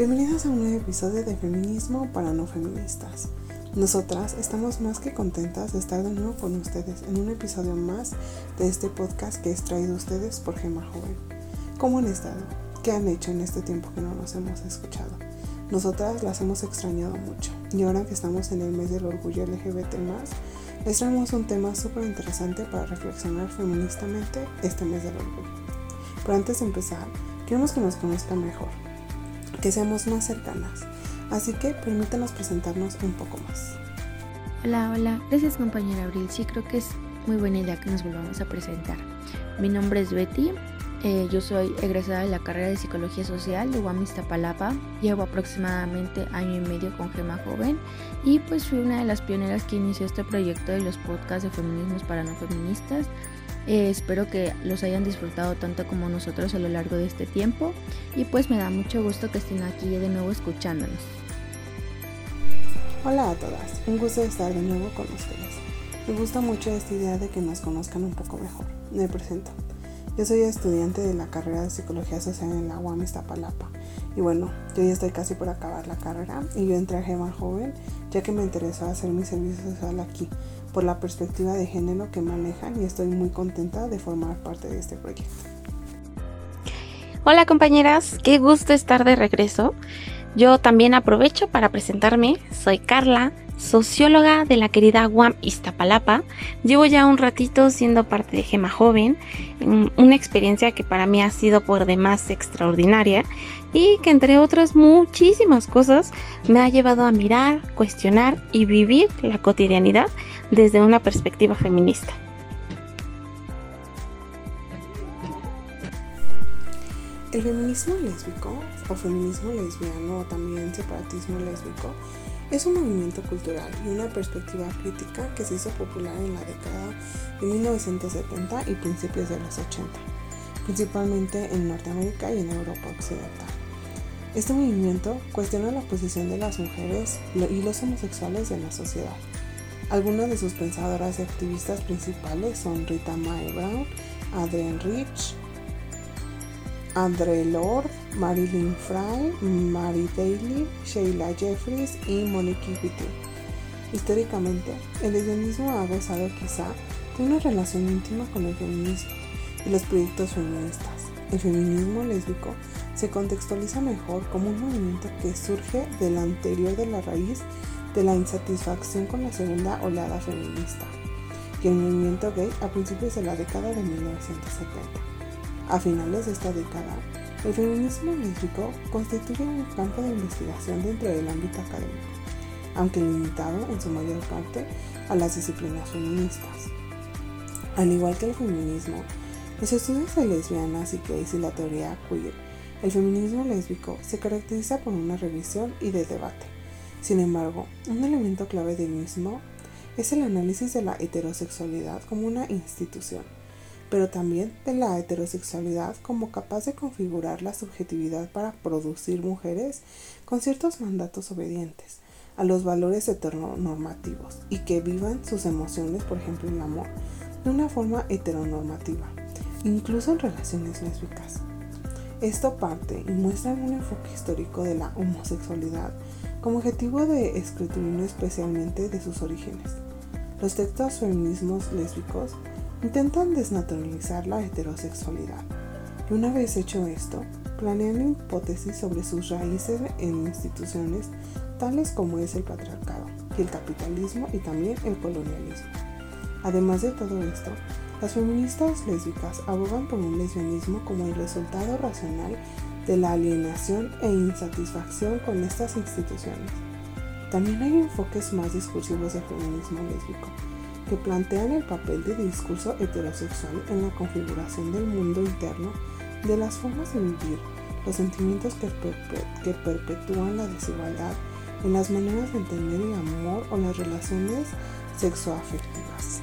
Bienvenidos a un nuevo episodio de Feminismo para no feministas. Nosotras estamos más que contentas de estar de nuevo con ustedes en un episodio más de este podcast que es traído a ustedes por Gema Joven. ¿Cómo han estado? ¿Qué han hecho en este tiempo que no nos hemos escuchado? Nosotras las hemos extrañado mucho y ahora que estamos en el mes del orgullo LGBT les traemos un tema súper interesante para reflexionar feministamente este mes del orgullo. Pero antes de empezar, queremos que nos conozcan mejor que seamos más cercanas. Así que permítanos presentarnos un poco más. Hola, hola, gracias compañera Abril. Sí, creo que es muy buena idea que nos volvamos a presentar. Mi nombre es Betty, eh, yo soy egresada de la carrera de Psicología Social de UAM Iztapalapa. Llevo aproximadamente año y medio con Gema Joven y pues fui una de las pioneras que inició este proyecto de los podcasts de feminismos para no feministas. Eh, espero que los hayan disfrutado tanto como nosotros a lo largo de este tiempo y pues me da mucho gusto que estén aquí de nuevo escuchándonos. Hola a todas, un gusto estar de nuevo con ustedes. Me gusta mucho esta idea de que nos conozcan un poco mejor. Me presento. Yo soy estudiante de la carrera de Psicología Social en la UAM Iztapalapa. Y bueno, yo ya estoy casi por acabar la carrera y yo entré Gema Joven ya que me interesó hacer mi servicio social aquí por la perspectiva de género que manejan y estoy muy contenta de formar parte de este proyecto. Hola compañeras, qué gusto estar de regreso. Yo también aprovecho para presentarme, soy Carla, socióloga de la querida UAM Iztapalapa. Llevo ya un ratito siendo parte de Gema Joven, una experiencia que para mí ha sido por demás extraordinaria y que entre otras muchísimas cosas me ha llevado a mirar, cuestionar y vivir la cotidianidad desde una perspectiva feminista. El feminismo lésbico o feminismo lesbiano o también separatismo lésbico es un movimiento cultural y una perspectiva crítica que se hizo popular en la década de 1970 y principios de los 80, principalmente en Norteamérica y en Europa Occidental. Este movimiento cuestiona la posición de las mujeres y los homosexuales en la sociedad. Algunas de sus pensadoras y activistas principales son Rita Mae Brown, Adrienne Rich, Andre Lord, Marilyn Fry, Mary Daly, Sheila Jeffries y Monique Witty. Históricamente, el lesbianismo ha gozado quizá de una relación íntima con el feminismo y los proyectos feministas. El feminismo lésbico se contextualiza mejor como un movimiento que surge del anterior de la raíz de la insatisfacción con la segunda oleada feminista y el movimiento gay a principios de la década de 1970. A finales de esta década, el feminismo lésbico constituye un campo de investigación dentro del ámbito académico, aunque limitado en su mayor parte a las disciplinas feministas. Al igual que el feminismo, los estudios de lesbianas y gays y la teoría queer el feminismo lésbico se caracteriza por una revisión y de debate. Sin embargo, un elemento clave del mismo es el análisis de la heterosexualidad como una institución, pero también de la heterosexualidad como capaz de configurar la subjetividad para producir mujeres con ciertos mandatos obedientes a los valores heteronormativos y que vivan sus emociones, por ejemplo el amor, de una forma heteronormativa, incluso en relaciones lésbicas. Esto parte y muestra un enfoque histórico de la homosexualidad como objetivo de escrutinio especialmente de sus orígenes. Los textos feminismos lésbicos intentan desnaturalizar la heterosexualidad y una vez hecho esto, planean hipótesis sobre sus raíces en instituciones tales como es el patriarcado el capitalismo y también el colonialismo. Además de todo esto, las feministas lésbicas abogan por un lesbianismo como el resultado racional de la alienación e insatisfacción con estas instituciones. También hay enfoques más discursivos del feminismo lésbico, que plantean el papel de discurso heterosexual en la configuración del mundo interno de las formas de vivir, los sentimientos que, que perpetúan la desigualdad en las maneras de entender el amor o las relaciones sexoafectivas.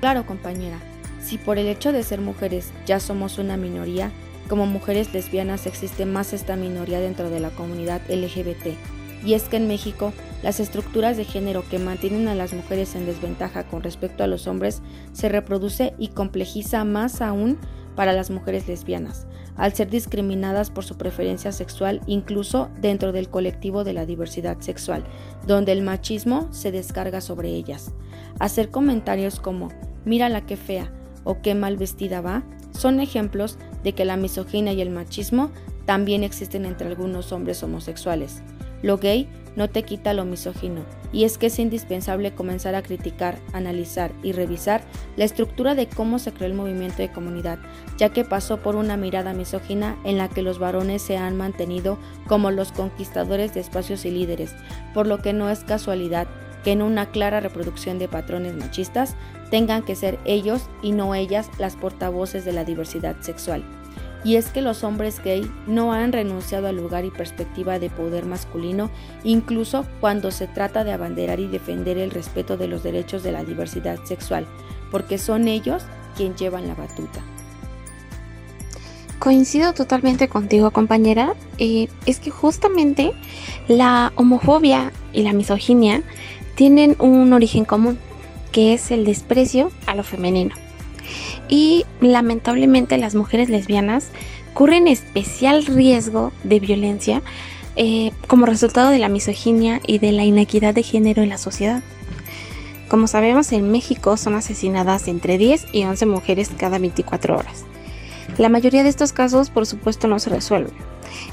Claro, compañera, si por el hecho de ser mujeres ya somos una minoría, como mujeres lesbianas existe más esta minoría dentro de la comunidad LGBT. Y es que en México, las estructuras de género que mantienen a las mujeres en desventaja con respecto a los hombres se reproduce y complejiza más aún para las mujeres lesbianas, al ser discriminadas por su preferencia sexual incluso dentro del colectivo de la diversidad sexual, donde el machismo se descarga sobre ellas. Hacer comentarios como, mira la que fea o qué mal vestida va, son ejemplos de que la misoginia y el machismo también existen entre algunos hombres homosexuales. Lo gay no te quita lo misógino, y es que es indispensable comenzar a criticar, analizar y revisar la estructura de cómo se creó el movimiento de comunidad, ya que pasó por una mirada misógina en la que los varones se han mantenido como los conquistadores de espacios y líderes, por lo que no es casualidad que en una clara reproducción de patrones machistas tengan que ser ellos y no ellas las portavoces de la diversidad sexual y es que los hombres gay no han renunciado al lugar y perspectiva de poder masculino, incluso cuando se trata de abanderar y defender el respeto de los derechos de la diversidad sexual, porque son ellos quienes llevan la batuta. Coincido totalmente contigo, compañera. Es que justamente la homofobia y la misoginia tienen un origen común, que es el desprecio a lo femenino y lamentablemente las mujeres lesbianas corren especial riesgo de violencia eh, como resultado de la misoginia y de la inequidad de género en la sociedad. Como sabemos, en México son asesinadas entre 10 y 11 mujeres cada 24 horas. La mayoría de estos casos, por supuesto, no se resuelven.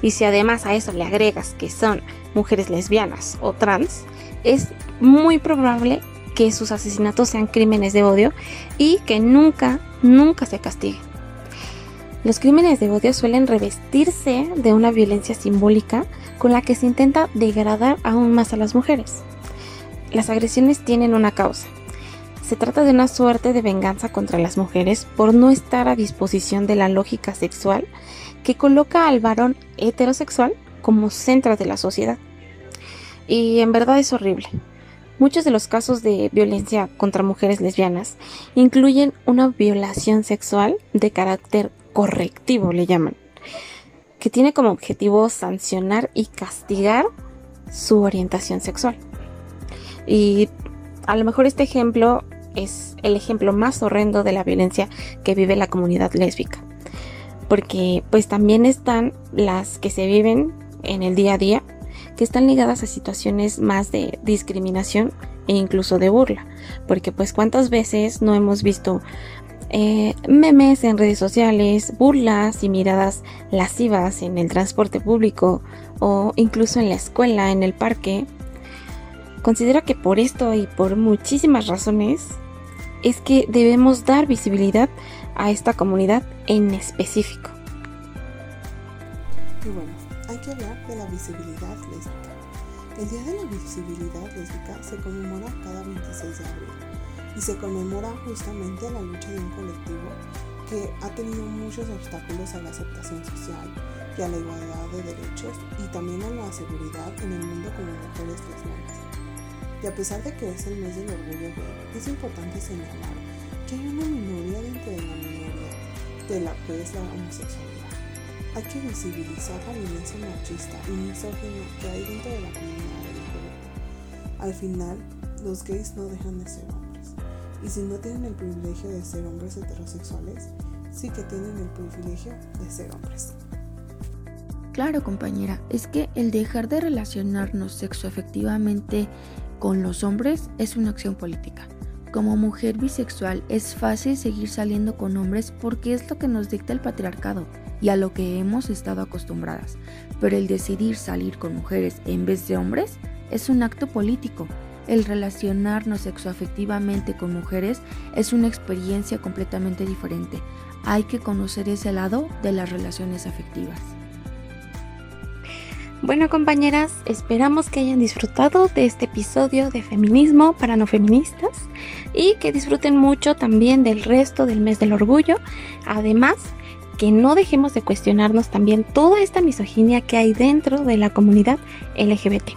Y si además a eso le agregas que son mujeres lesbianas o trans, es muy probable que sus asesinatos sean crímenes de odio y que nunca, nunca se castiguen. Los crímenes de odio suelen revestirse de una violencia simbólica con la que se intenta degradar aún más a las mujeres. Las agresiones tienen una causa. Se trata de una suerte de venganza contra las mujeres por no estar a disposición de la lógica sexual que coloca al varón heterosexual como centro de la sociedad. Y en verdad es horrible. Muchos de los casos de violencia contra mujeres lesbianas incluyen una violación sexual de carácter correctivo, le llaman, que tiene como objetivo sancionar y castigar su orientación sexual. Y a lo mejor este ejemplo es el ejemplo más horrendo de la violencia que vive la comunidad lésbica. Porque pues también están las que se viven en el día a día que están ligadas a situaciones más de discriminación e incluso de burla. Porque pues cuántas veces no hemos visto eh, memes en redes sociales, burlas y miradas lascivas en el transporte público o incluso en la escuela, en el parque. Considero que por esto y por muchísimas razones es que debemos dar visibilidad a esta comunidad en específico. Bueno, que hablar de la visibilidad lésbica. El Día de la Visibilidad Lésbica se conmemora cada 26 de abril y se conmemora justamente la lucha de un colectivo que ha tenido muchos obstáculos a la aceptación social y a la igualdad de derechos y también a la seguridad en el mundo como mujeres lesbianas. Y a pesar de que es el mes del orgullo gay, es importante señalar que hay una minoría dentro de la minoría de la que es la homosexualidad hay que visibilizar la violencia machista y misógina que hay dentro de la comunidad LGBT. Al final, los gays no dejan de ser hombres. Y si no tienen el privilegio de ser hombres heterosexuales, sí que tienen el privilegio de ser hombres. Claro, compañera, es que el dejar de relacionarnos sexoafectivamente con los hombres es una acción política. Como mujer bisexual es fácil seguir saliendo con hombres porque es lo que nos dicta el patriarcado y a lo que hemos estado acostumbradas, pero el decidir salir con mujeres en vez de hombres es un acto político. El relacionarnos sexoafectivamente con mujeres es una experiencia completamente diferente. Hay que conocer ese lado de las relaciones afectivas. Bueno compañeras, esperamos que hayan disfrutado de este episodio de feminismo para no feministas y que disfruten mucho también del resto del mes del orgullo. Además, que no dejemos de cuestionarnos también toda esta misoginia que hay dentro de la comunidad LGBT.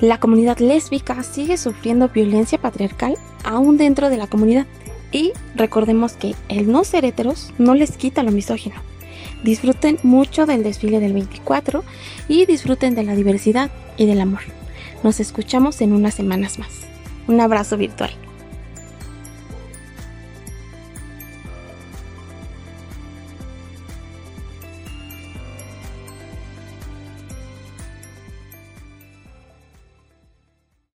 La comunidad lésbica sigue sufriendo violencia patriarcal aún dentro de la comunidad y recordemos que el no ser heteros no les quita lo misógino. Disfruten mucho del desfile del 24 y disfruten de la diversidad y del amor. Nos escuchamos en unas semanas más. Un abrazo virtual.